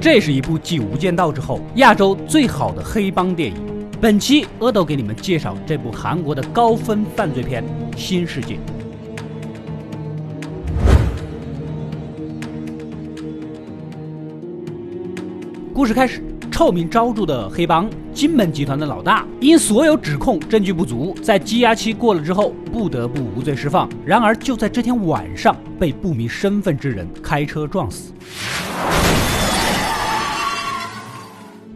这是一部继《无间道》之后亚洲最好的黑帮电影。本期阿斗给你们介绍这部韩国的高分犯罪片《新世界》。故事开始。臭名昭著的黑帮金门集团的老大，因所有指控证据不足，在羁押期过了之后，不得不无罪释放。然而，就在这天晚上，被不明身份之人开车撞死。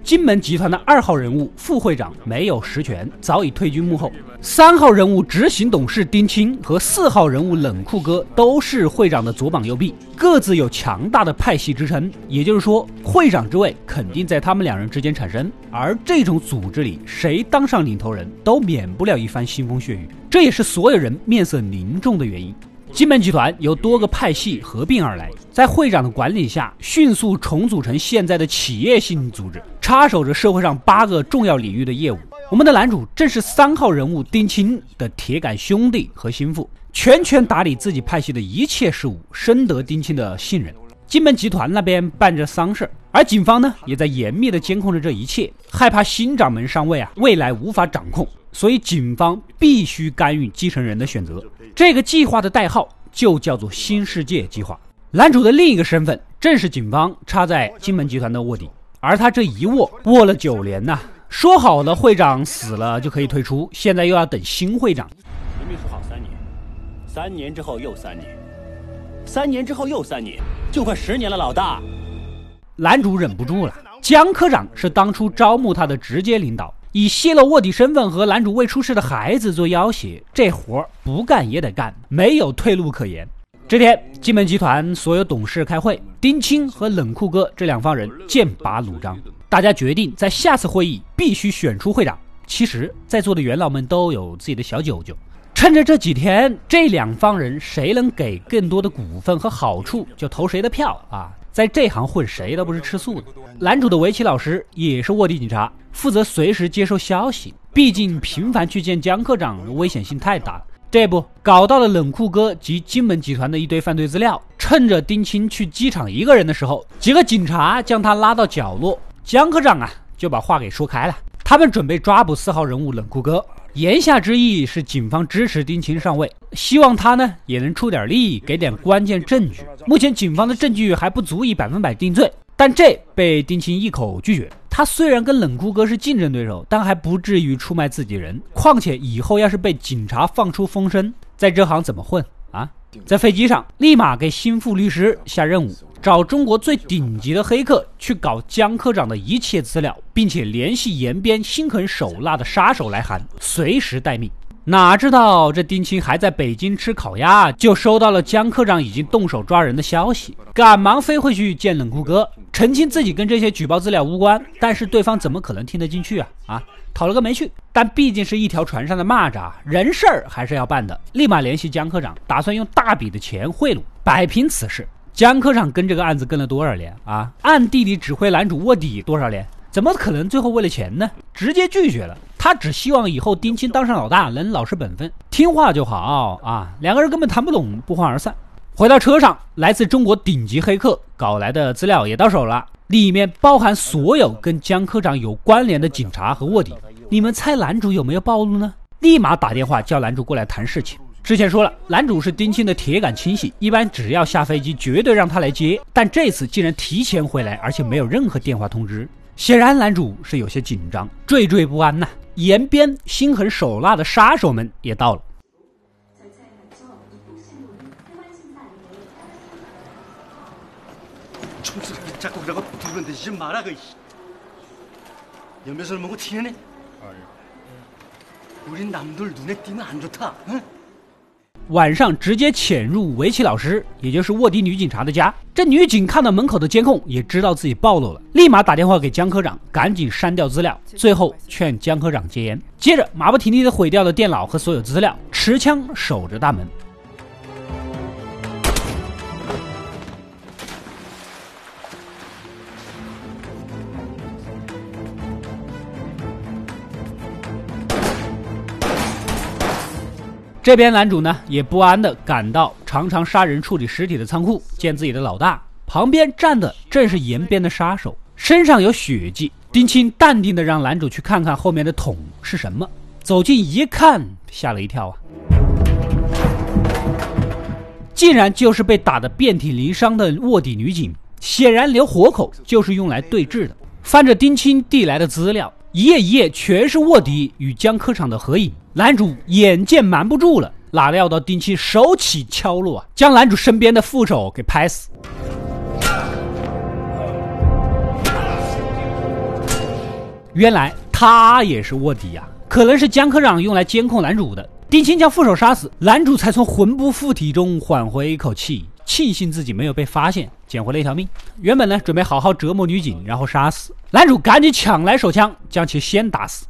金门集团的二号人物副会长没有实权，早已退居幕后。三号人物执行董事丁青和四号人物冷酷哥都是会长的左膀右臂，各自有强大的派系支撑。也就是说，会长之位肯定在他们两人之间产生。而这种组织里，谁当上领头人都免不了一番腥风血雨，这也是所有人面色凝重的原因。金门集团由多个派系合并而来，在会长的管理下，迅速重组成现在的企业性组织，插手着社会上八个重要领域的业务。我们的男主正是三号人物丁青的铁杆兄弟和心腹，全权打理自己派系的一切事务，深得丁青的信任。金门集团那边办着丧事，而警方呢，也在严密的监控着这一切，害怕新掌门上位啊，未来无法掌控，所以警方必须干预继承人的选择。这个计划的代号就叫做“新世界计划”。男主的另一个身份正是警方插在金门集团的卧底，而他这一握握了九年呐。说好了会长死了就可以退出，现在又要等新会长。明明说好三年，三年之后又三年，三年之后又三年，就快十年了，老大。男主忍不住了。江科长是当初招募他的直接领导。以泄露卧底身份和男主未出世的孩子做要挟，这活儿不干也得干，没有退路可言。这天，金门集团所有董事开会，丁青和冷酷哥这两方人剑拔弩张，大家决定在下次会议必须选出会长。其实，在座的元老们都有自己的小九九，趁着这几天，这两方人谁能给更多的股份和好处，就投谁的票啊！在这行混，谁都不是吃素的。男主的围棋老师也是卧底警察，负责随时接收消息。毕竟频繁去见江科长，危险性太大。这不搞到了冷酷哥及金门集团的一堆犯罪资料。趁着丁青去机场一个人的时候，几个警察将他拉到角落。江科长啊，就把话给说开了。他们准备抓捕四号人物冷酷哥。言下之意是，警方支持丁青上位，希望他呢也能出点力，给点关键证据。目前警方的证据还不足以百分百定罪，但这被丁青一口拒绝。他虽然跟冷酷哥是竞争对手，但还不至于出卖自己人。况且以后要是被警察放出风声，在这行怎么混啊？在飞机上，立马给心腹律师下任务。找中国最顶级的黑客去搞江科长的一切资料，并且联系延边心狠手辣的杀手来函，随时待命。哪知道这丁青还在北京吃烤鸭，就收到了江科长已经动手抓人的消息，赶忙飞回去见冷酷哥，澄清自己跟这些举报资料无关。但是对方怎么可能听得进去啊？啊，讨了个没趣。但毕竟是一条船上的蚂蚱，人事儿还是要办的。立马联系江科长，打算用大笔的钱贿赂，摆平此事。江科长跟这个案子跟了多少年啊？暗地里指挥男主卧底多少年？怎么可能最后为了钱呢？直接拒绝了。他只希望以后丁青当上老大，能老实本分，听话就好啊。两个人根本谈不拢，不欢而散。回到车上，来自中国顶级黑客搞来的资料也到手了，里面包含所有跟江科长有关联的警察和卧底。你们猜男主有没有暴露呢？立马打电话叫男主过来谈事情。之前说了，男主是丁青的铁杆亲信，一般只要下飞机，绝对让他来接。但这次竟然提前回来，而且没有任何电话通知，显然男主是有些紧张，惴惴不安呐。延边心狠手辣的杀手们也到了。晚上直接潜入围棋老师，也就是卧底女警察的家。这女警看到门口的监控，也知道自己暴露了，立马打电话给江科长，赶紧删掉资料。最后劝江科长戒烟，接着马不停蹄的毁掉了电脑和所有资料，持枪守着大门。这边男主呢也不安的赶到常常杀人处理尸体的仓库，见自己的老大旁边站的正是延边的杀手，身上有血迹。丁青淡定的让男主去看看后面的桶是什么，走近一看，吓了一跳啊！竟然就是被打得遍体鳞伤的卧底女警，显然留活口就是用来对峙的。翻着丁青递来的资料，一页一页全是卧底与江科长的合影。男主眼见瞒不住了。哪料到丁青手起敲落啊，将男主身边的副手给拍死。原来他也是卧底呀，可能是江科长用来监控男主的。丁青将副手杀死，男主才从魂不附体中缓回一口气，庆幸自己没有被发现，捡回了一条命。原本呢，准备好好折磨女警，然后杀死男主，赶紧抢来手枪，将其先打死。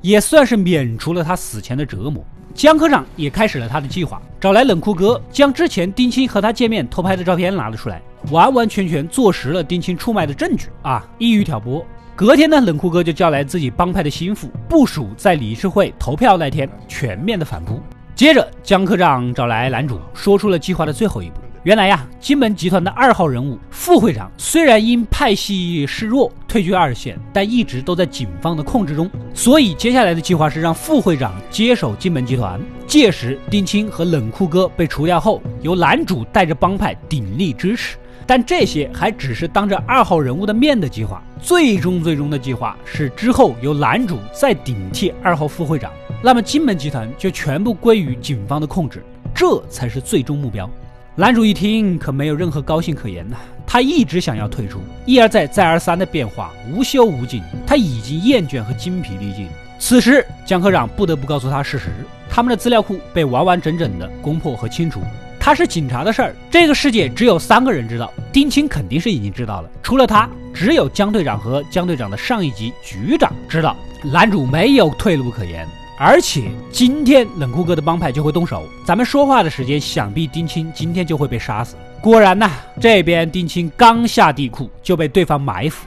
也算是免除了他死前的折磨。江科长也开始了他的计划，找来冷酷哥，将之前丁青和他见面偷拍的照片拿了出来，完完全全坐实了丁青出卖的证据啊！一语挑拨。隔天呢，冷酷哥就叫来自己帮派的心腹，部署在理事会投票那天全面的反扑。接着，姜科长找来男主，说出了计划的最后一步。原来呀，金门集团的二号人物副会长虽然因派系示弱退居二线，但一直都在警方的控制中。所以接下来的计划是让副会长接手金门集团。届时，丁青和冷酷哥被除掉后，由男主带着帮派鼎力支持。但这些还只是当着二号人物的面的计划。最终，最终的计划是之后由男主再顶替二号副会长，那么金门集团就全部归于警方的控制，这才是最终目标。男主一听，可没有任何高兴可言呐。他一直想要退出，一而再，再而三的变化无休无尽，他已经厌倦和精疲力尽。此时，江科长不得不告诉他事实：他们的资料库被完完整整的攻破和清除。他是警察的事儿，这个世界只有三个人知道。丁青肯定是已经知道了，除了他，只有江队长和江队长的上一级局长知道。男主没有退路可言。而且今天冷酷哥的帮派就会动手，咱们说话的时间，想必丁青今天就会被杀死。果然呐，这边丁青刚下地库就被对方埋伏。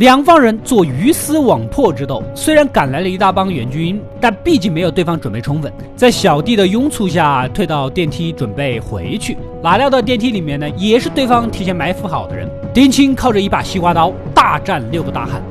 两方人做鱼死网破之斗，虽然赶来了一大帮援军，但毕竟没有对方准备充分，在小弟的拥簇下退到电梯准备回去。哪料到电梯里面呢，也是对方提前埋伏好的人。丁青靠着一把西瓜刀大战六个大汉。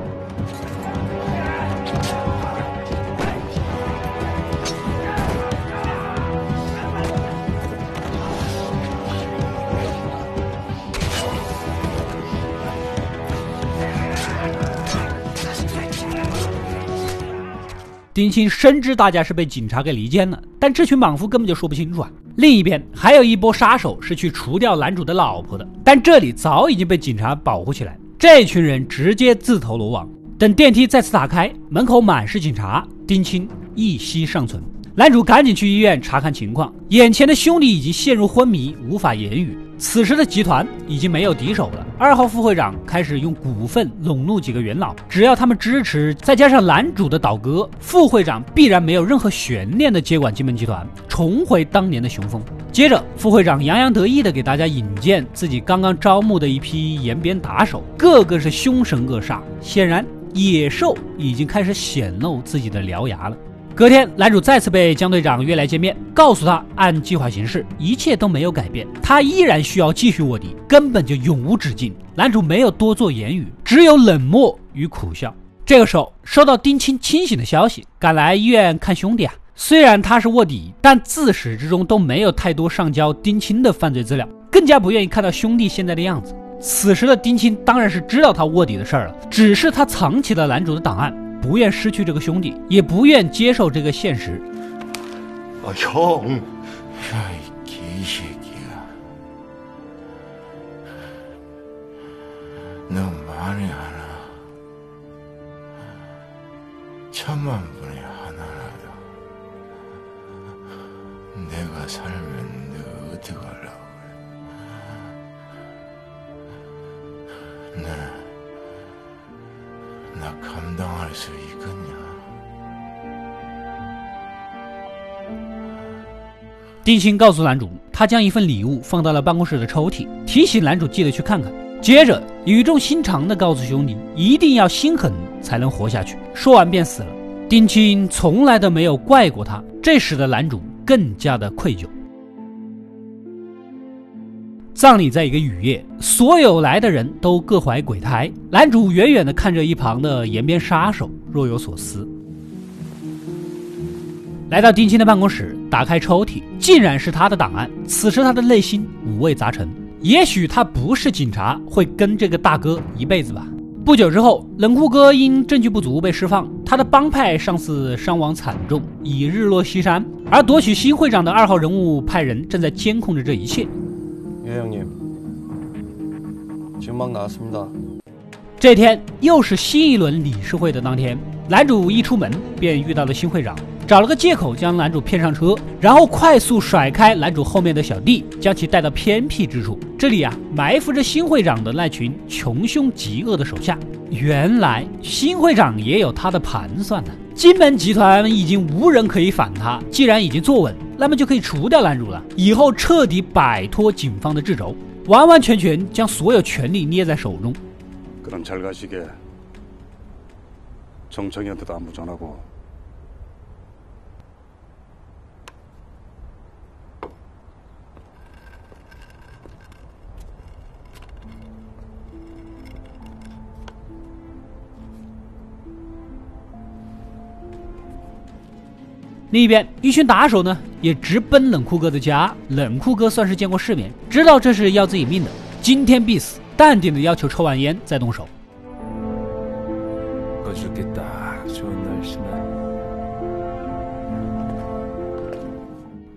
丁青深知大家是被警察给离间了，但这群莽夫根本就说不清楚啊。另一边还有一波杀手是去除掉男主的老婆的，但这里早已经被警察保护起来。这群人直接自投罗网。等电梯再次打开，门口满是警察，丁青一息尚存。男主赶紧去医院查看情况，眼前的兄弟已经陷入昏迷，无法言语。此时的集团已经没有敌手了。二号副会长开始用股份笼络几个元老，只要他们支持，再加上男主的倒戈，副会长必然没有任何悬念的接管金门集团，重回当年的雄风。接着，副会长洋洋得意的给大家引荐自己刚刚招募的一批延边打手，个个是凶神恶煞，显然野兽已经开始显露自己的獠牙了。隔天，男主再次被江队长约来见面，告诉他按计划行事，一切都没有改变，他依然需要继续卧底，根本就永无止境。男主没有多做言语，只有冷漠与苦笑。这个时候，收到丁青清醒的消息，赶来医院看兄弟啊。虽然他是卧底，但自始至终都没有太多上交丁青的犯罪资料，更加不愿意看到兄弟现在的样子。此时的丁青当然是知道他卧底的事儿了，只是他藏起了男主的档案。不愿失去这个兄弟，也不愿接受这个现实。哎呦，哎，真是的，能嘛呢啊？千万。丁青告诉男主，他将一份礼物放到了办公室的抽屉，提醒男主记得去看看。接着语重心长地告诉兄弟，一定要心狠才能活下去。说完便死了。丁青从来都没有怪过他，这使得男主更加的愧疚。葬礼在一个雨夜，所有来的人都各怀鬼胎。男主远远地看着一旁的延边杀手，若有所思。来到丁青的办公室，打开抽屉，竟然是他的档案。此时他的内心五味杂陈。也许他不是警察，会跟这个大哥一辈子吧。不久之后，冷酷哥因证据不足被释放，他的帮派上司伤亡惨重，已日落西山。而夺取新会长的二号人物派人正在监控着这一切。岳형님지금막나왔습니다这天又是新一轮理事会的当天，男主一出门便遇到了新会长。 找了个借口将男主骗上车，然后快速甩开男主后面的小弟，将其带到偏僻之处。这里啊，埋伏着新会长的那群穷凶极恶的手下。原来新会长也有他的盘算呢。金门集团已经无人可以反他，既然已经坐稳，那么就可以除掉男主了，以后彻底摆脱警方的掣肘，完完全全将所有权力捏在手中。另一边，一群打手呢也直奔冷酷哥的家。冷酷哥算是见过世面，知道这是要自己命的，今天必死，淡定的要求抽完烟再动手。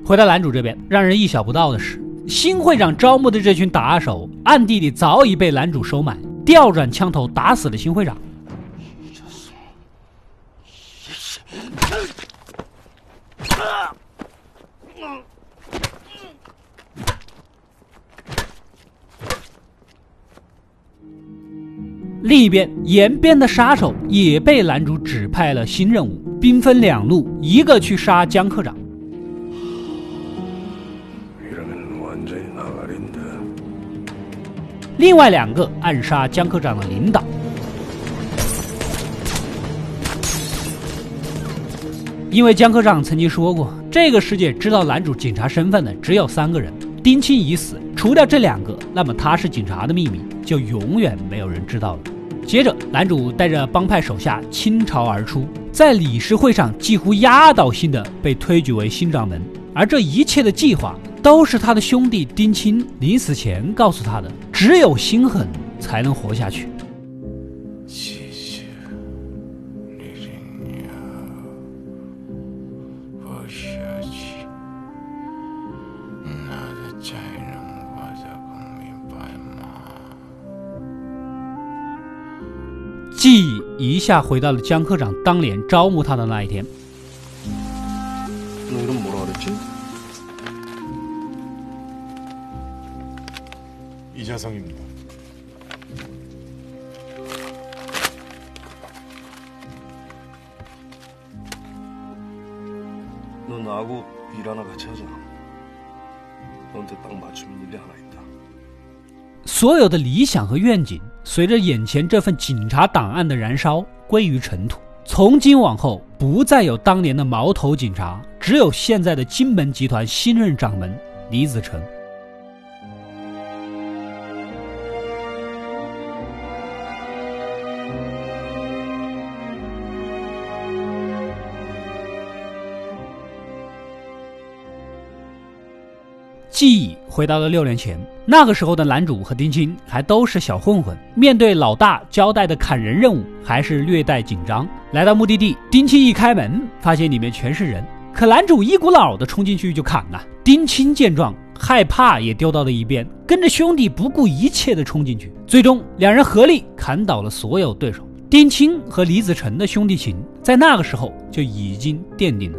回到男主这边，让人意想不到的是，新会长招募的这群打手，暗地里早已被男主收买，调转枪头打死了新会长。另一边，延边的杀手也被男主指派了新任务，兵分两路，一个去杀江科长，另外两个暗杀江科长的领导。因为江科长曾经说过，这个世界知道男主警察身份的只有三个人：丁青已死，除掉这两个，那么他是警察的秘密就永远没有人知道了。接着，男主带着帮派手下倾巢而出，在理事会上几乎压倒性的被推举为新掌门，而这一切的计划都是他的兄弟丁青临死前告诉他的：只有心狠才能活下去。记忆一下回到了江科长当年招募他的那一天。너이름뭐라그랬지이자성입니다 넌나하고일하나같이하자너한테딱맞춤인일이하나있다所有的理想和愿景， 随着眼前这份警察档案的燃烧，归于尘土。从今往后，不再有当年的毛头警察，只有现在的金门集团新任掌门李子成。记忆回到了六年前，那个时候的男主和丁青还都是小混混，面对老大交代的砍人任务，还是略带紧张。来到目的地，丁青一开门，发现里面全是人，可男主一股脑的冲进去就砍了。丁青见状，害怕也丢到了一边，跟着兄弟不顾一切的冲进去，最终两人合力砍倒了所有对手。丁青和李子成的兄弟情在那个时候就已经奠定了。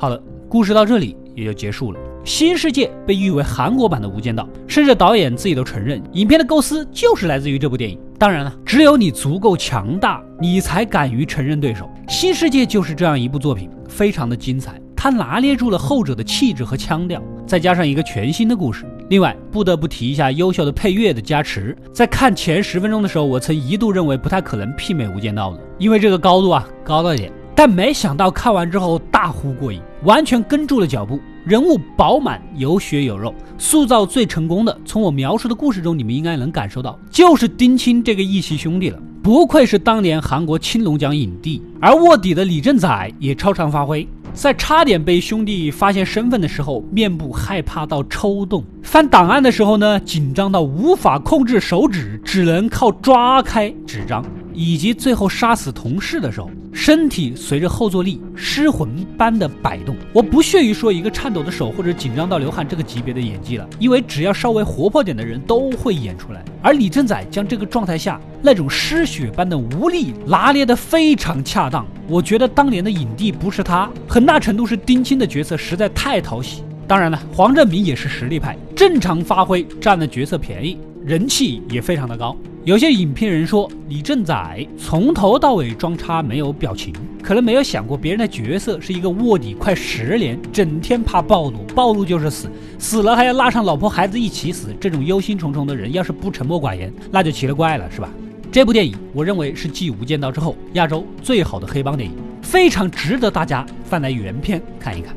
好了，故事到这里也就结束了。《新世界》被誉为韩国版的《无间道》，甚至导演自己都承认，影片的构思就是来自于这部电影。当然了，只有你足够强大，你才敢于承认对手。《新世界》就是这样一部作品，非常的精彩，它拿捏住了后者的气质和腔调，再加上一个全新的故事。另外，不得不提一下优秀的配乐的加持。在看前十分钟的时候，我曾一度认为不太可能媲美《无间道》的，因为这个高度啊高了点。但没想到看完之后大呼过瘾，完全跟住了脚步，人物饱满有血有肉，塑造最成功的。从我描述的故事中，你们应该能感受到，就是丁青这个义气兄弟了。不愧是当年韩国青龙奖影帝，而卧底的李正宰也超常发挥，在差点被兄弟发现身份的时候，面部害怕到抽动；翻档案的时候呢，紧张到无法控制手指，只能靠抓开纸张。以及最后杀死同事的时候，身体随着后坐力失魂般的摆动。我不屑于说一个颤抖的手或者紧张到流汗这个级别的演技了，因为只要稍微活泼点的人都会演出来。而李正宰将这个状态下那种失血般的无力拿捏得非常恰当。我觉得当年的影帝不是他，很大程度是丁青的角色实在太讨喜。当然了，黄正明也是实力派，正常发挥占了角色便宜，人气也非常的高。有些影评人说，李正宰从头到尾装叉，没有表情，可能没有想过别人的角色是一个卧底快十年，整天怕暴露，暴露就是死，死了还要拉上老婆孩子一起死，这种忧心忡忡的人，要是不沉默寡言，那就奇了怪了，是吧？这部电影，我认为是继《无间道》之后，亚洲最好的黑帮电影，非常值得大家翻来原片看一看。